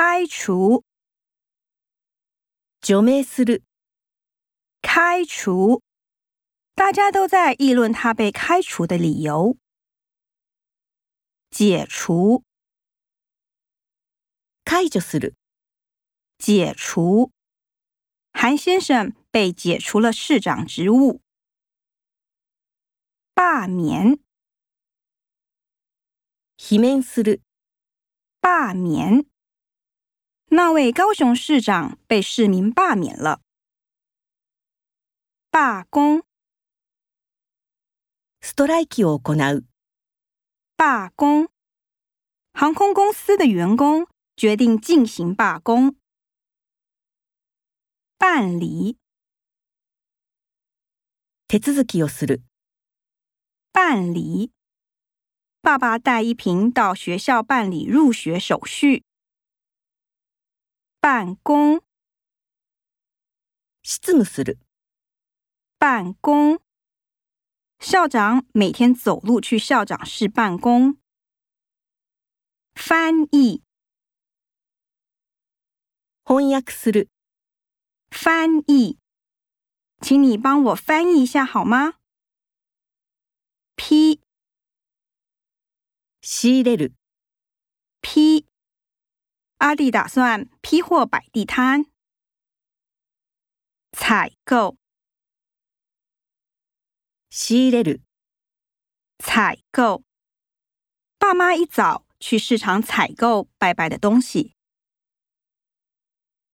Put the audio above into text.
开除，除名する、开除，大家都在议论他被开除的理由。解除，解除する、解除，韩先生被解除了市长职务。罢免，罷免する、罢免， 那位高雄市长被市民罢免了。罢工，ストライキを行う、罢工，航空公司的员工决定进行罢工。办理，手続きをする、办理，爸爸带一平到学校办理入学手续。 办公，執務する、办公，校长每天走路去校长室办公。翻译，翻訳する、翻译，请你帮我翻译一下好吗？批，仕入れる、批， 阿弟打算批货摆地摊，采购，西列鲁，采购，爸妈一早去市场采购，拜拜的东西。